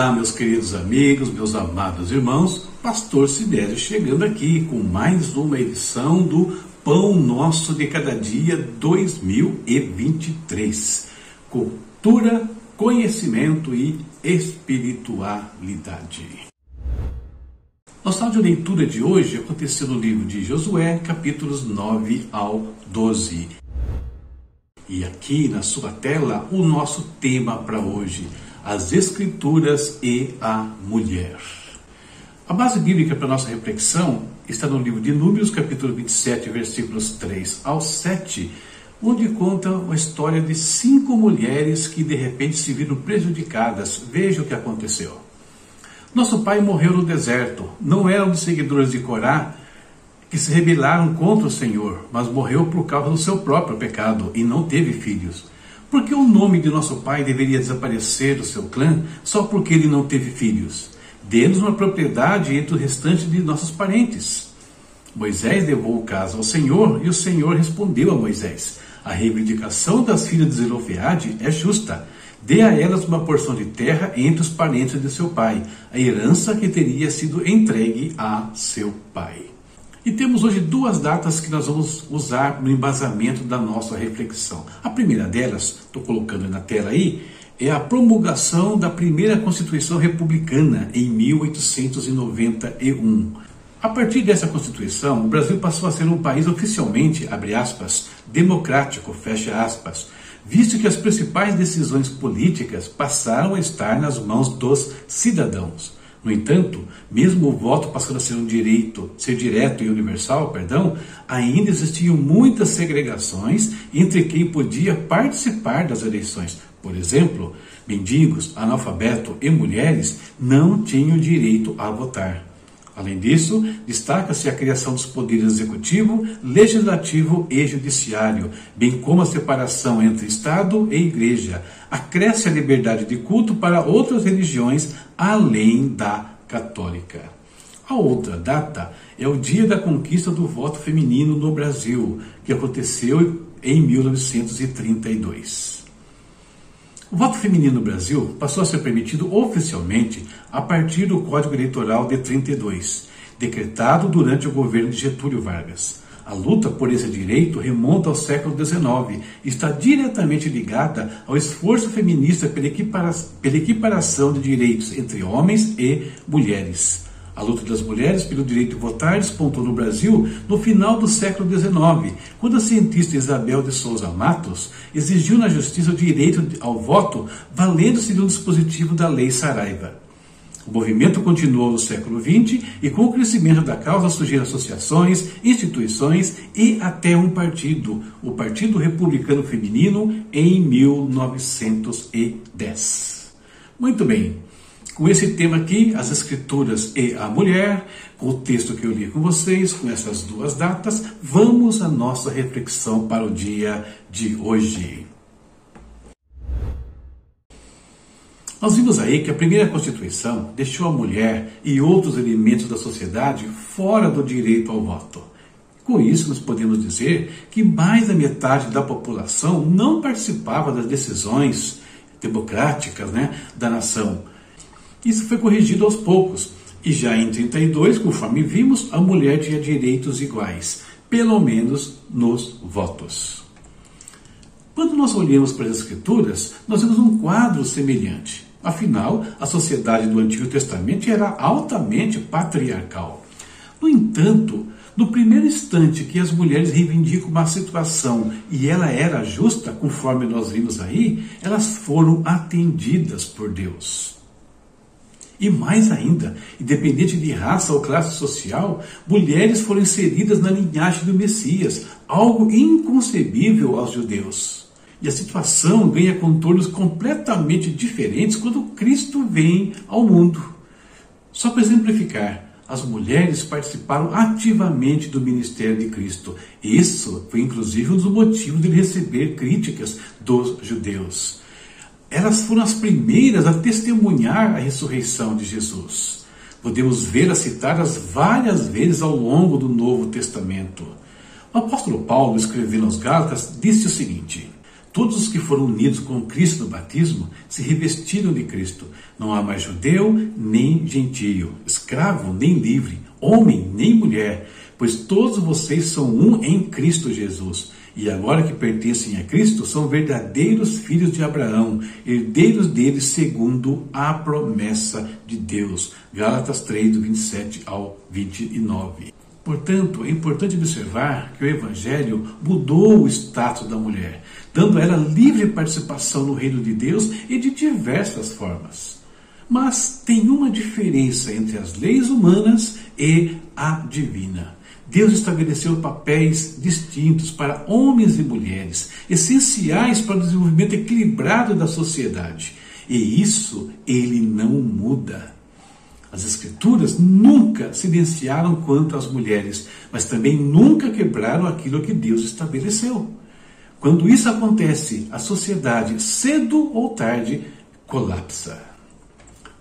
Olá, meus queridos amigos, meus amados irmãos, Pastor Sidésio chegando aqui com mais uma edição do Pão Nosso de Cada Dia 2023. Cultura, conhecimento e espiritualidade. Nossa leitura de hoje aconteceu no livro de Josué, capítulos 9 ao 12. E aqui na sua tela o nosso tema para hoje as Escrituras e a mulher. A base bíblica para nossa reflexão está no livro de Números, capítulo 27, versículos 3 ao 7, onde conta a história de cinco mulheres que de repente se viram prejudicadas. Veja o que aconteceu. Nosso pai morreu no deserto. Não eram dos seguidores de Corá que se rebelaram contra o Senhor, mas morreu por causa do seu próprio pecado e não teve filhos. Por que o nome de nosso pai deveria desaparecer do seu clã só porque ele não teve filhos? Dê-nos uma propriedade entre o restante de nossos parentes. Moisés levou o caso ao Senhor e o Senhor respondeu a Moisés: A reivindicação das filhas de Zelofeade é justa. Dê a elas uma porção de terra entre os parentes de seu pai, a herança que teria sido entregue a seu pai. E temos hoje duas datas que nós vamos usar no embasamento da nossa reflexão. A primeira delas, estou colocando na tela aí, é a promulgação da primeira Constituição Republicana em 1891. A partir dessa Constituição, o Brasil passou a ser um país oficialmente, abre aspas, democrático, fecha aspas, visto que as principais decisões políticas passaram a estar nas mãos dos cidadãos. No entanto, mesmo o voto passando a ser um direito, ser direto e universal, perdão, ainda existiam muitas segregações entre quem podia participar das eleições. Por exemplo, mendigos, analfabetos e mulheres não tinham direito a votar. Além disso, destaca-se a criação dos poderes executivo, legislativo e judiciário, bem como a separação entre Estado e Igreja. Acresce a liberdade de culto para outras religiões além da católica. A outra data é o dia da conquista do voto feminino no Brasil, que aconteceu em 1932. O voto feminino no Brasil passou a ser permitido oficialmente a partir do Código Eleitoral de 32, decretado durante o governo de Getúlio Vargas. A luta por esse direito remonta ao século XIX e está diretamente ligada ao esforço feminista pela equiparação de direitos entre homens e mulheres. A luta das mulheres pelo direito de votar despontou no Brasil no final do século XIX, quando a cientista Isabel de Souza Matos exigiu na justiça o direito ao voto, valendo-se de um dispositivo da Lei Saraiva. O movimento continuou no século XX e, com o crescimento da causa, surgiram associações, instituições e até um partido, o Partido Republicano Feminino, em 1910. Muito bem com esse tema aqui, as Escrituras e a Mulher, com o texto que eu li com vocês, com essas duas datas, vamos à nossa reflexão para o dia de hoje. Nós vimos aí que a primeira Constituição deixou a mulher e outros elementos da sociedade fora do direito ao voto. Com isso, nós podemos dizer que mais da metade da população não participava das decisões democráticas né, da nação isso foi corrigido aos poucos, e já em 32, conforme vimos, a mulher tinha direitos iguais, pelo menos nos votos. Quando nós olhamos para as Escrituras, nós vemos um quadro semelhante. Afinal, a sociedade do Antigo Testamento era altamente patriarcal. No entanto, no primeiro instante que as mulheres reivindicam uma situação e ela era justa, conforme nós vimos aí, elas foram atendidas por Deus. E mais ainda, independente de raça ou classe social, mulheres foram inseridas na linhagem do Messias, algo inconcebível aos judeus. E a situação ganha contornos completamente diferentes quando Cristo vem ao mundo. Só para exemplificar, as mulheres participaram ativamente do ministério de Cristo. Isso foi inclusive um dos motivos de receber críticas dos judeus elas foram as primeiras a testemunhar a ressurreição de Jesus. Podemos vê-las citadas várias vezes ao longo do Novo Testamento. O apóstolo Paulo, escrevendo aos Gálatas, disse o seguinte: Todos os que foram unidos com Cristo no batismo se revestiram de Cristo. Não há mais judeu nem gentio, escravo nem livre, homem nem mulher, pois todos vocês são um em Cristo Jesus. E agora que pertencem a Cristo, são verdadeiros filhos de Abraão, herdeiros dele segundo a promessa de Deus. Gálatas 3, do 27 ao 29. Portanto, é importante observar que o Evangelho mudou o status da mulher, dando a ela livre participação no reino de Deus e de diversas formas. Mas tem uma diferença entre as leis humanas e a divina. Deus estabeleceu papéis distintos para homens e mulheres, essenciais para o desenvolvimento equilibrado da sociedade. E isso ele não muda. As Escrituras nunca silenciaram quanto às mulheres, mas também nunca quebraram aquilo que Deus estabeleceu. Quando isso acontece, a sociedade, cedo ou tarde, colapsa.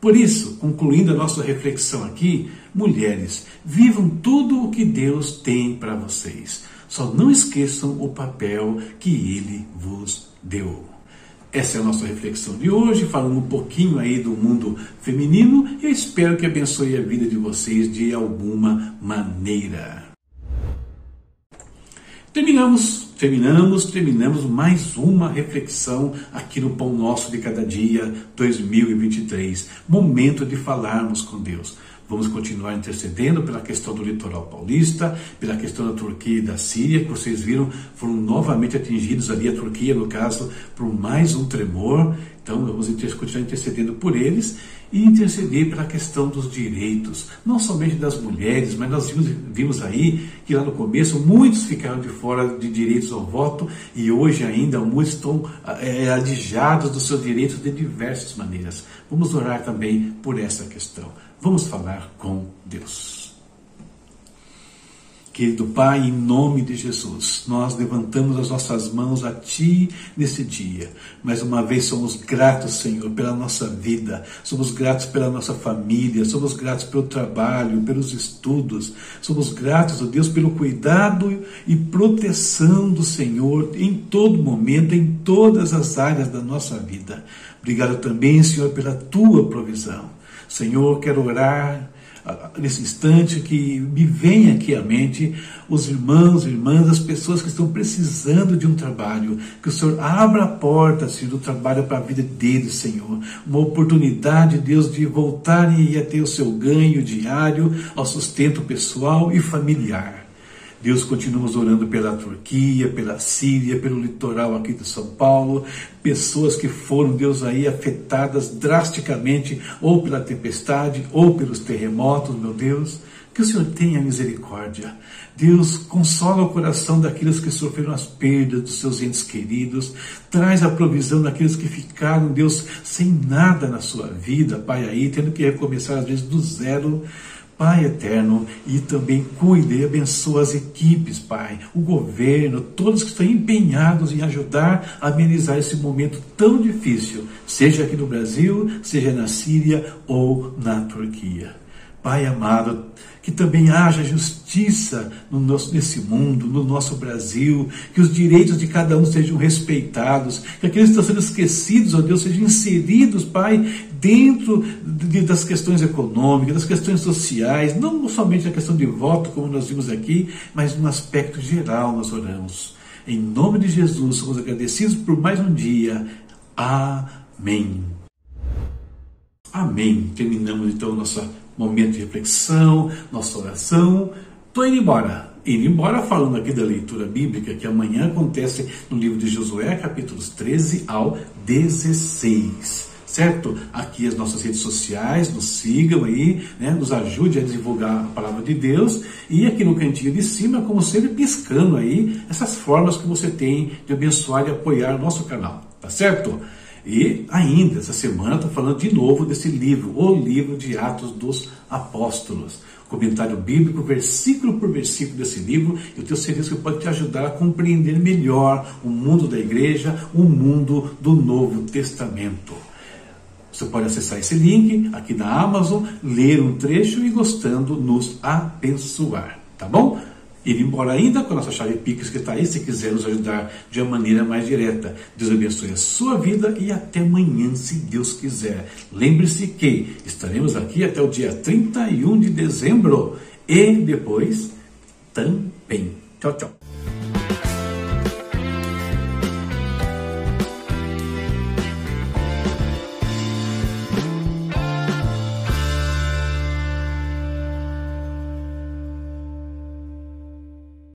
Por isso, concluindo a nossa reflexão aqui, mulheres, vivam tudo o que Deus tem para vocês. Só não esqueçam o papel que Ele vos deu. Essa é a nossa reflexão de hoje, falando um pouquinho aí do mundo feminino e eu espero que abençoe a vida de vocês de alguma maneira. Terminamos terminamos, terminamos mais uma reflexão aqui no Pão Nosso de Cada Dia 2023. Momento de falarmos com Deus. Vamos continuar intercedendo pela questão do litoral paulista, pela questão da Turquia e da Síria, que vocês viram, foram novamente atingidos ali, a Turquia, no caso, por mais um tremor. Então, vamos continuar intercedendo por eles e interceder pela questão dos direitos, não somente das mulheres, mas nós vimos, vimos, aí que lá no começo muitos ficaram de fora de direitos ao voto e hoje ainda muitos estão é, adijados dos seus direitos de diversas maneiras. Vamos orar também por essa questão. Vamos falar com Deus. Querido Pai, em nome de Jesus, nós levantamos as nossas mãos a Ti nesse dia. Mais uma vez somos gratos, Senhor, pela nossa vida, somos gratos pela nossa família, somos gratos pelo trabalho, pelos estudos, somos gratos, ó Deus, pelo cuidado e proteção do Senhor em todo momento, em todas as áreas da nossa vida. Obrigado também, Senhor, pela Tua provisão. Senhor, quero orar nesse instante que me vem aqui à mente os irmãos irmãs, as pessoas que estão precisando de um trabalho, que o Senhor abra a porta, do trabalho para a vida deles, Senhor. Uma oportunidade, Deus, de voltarem a ter o seu ganho diário, ao sustento pessoal e familiar. Deus, continuamos orando pela Turquia, pela Síria, pelo litoral aqui de São Paulo, pessoas que foram, Deus, aí afetadas drasticamente, ou pela tempestade, ou pelos terremotos, meu Deus. Que o Senhor tenha misericórdia. Deus, consola o coração daqueles que sofreram as perdas dos seus entes queridos. Traz a provisão daqueles que ficaram, Deus, sem nada na sua vida, Pai, aí, tendo que recomeçar às vezes do zero. Pai eterno, e também cuide e abençoe as equipes, Pai, o governo, todos que estão empenhados em ajudar a amenizar esse momento tão difícil, seja aqui no Brasil, seja na Síria ou na Turquia. Pai amado, que também haja justiça no nosso, nesse mundo, no nosso Brasil, que os direitos de cada um sejam respeitados, que aqueles que estão sendo esquecidos, ó Deus, sejam inseridos, Pai, dentro de, das questões econômicas, das questões sociais, não somente a questão de voto, como nós vimos aqui, mas no aspecto geral nós oramos. Em nome de Jesus, somos agradecidos por mais um dia. Amém. Amém. Terminamos então nossa momento de reflexão, nossa oração. Estou indo embora. Indo embora falando aqui da leitura bíblica, que amanhã acontece no livro de Josué, capítulos 13 ao 16 certo? Aqui as nossas redes sociais, nos sigam aí, né? nos ajude a divulgar a palavra de Deus e aqui no cantinho de cima, como sempre, piscando aí essas formas que você tem de abençoar e apoiar nosso canal, tá certo? E ainda, essa semana, estou falando de novo desse livro, o livro de Atos dos Apóstolos. Comentário bíblico, versículo por versículo desse livro, eu tenho certeza que pode te ajudar a compreender melhor o mundo da igreja, o mundo do Novo Testamento. Você pode acessar esse link aqui na Amazon, ler um trecho e gostando nos abençoar, tá bom? Ir embora ainda com a nossa chave Pix que está aí, se quiser nos ajudar de uma maneira mais direta. Deus abençoe a sua vida e até amanhã, se Deus quiser. Lembre-se que estaremos aqui até o dia 31 de dezembro e depois também. Tchau, tchau.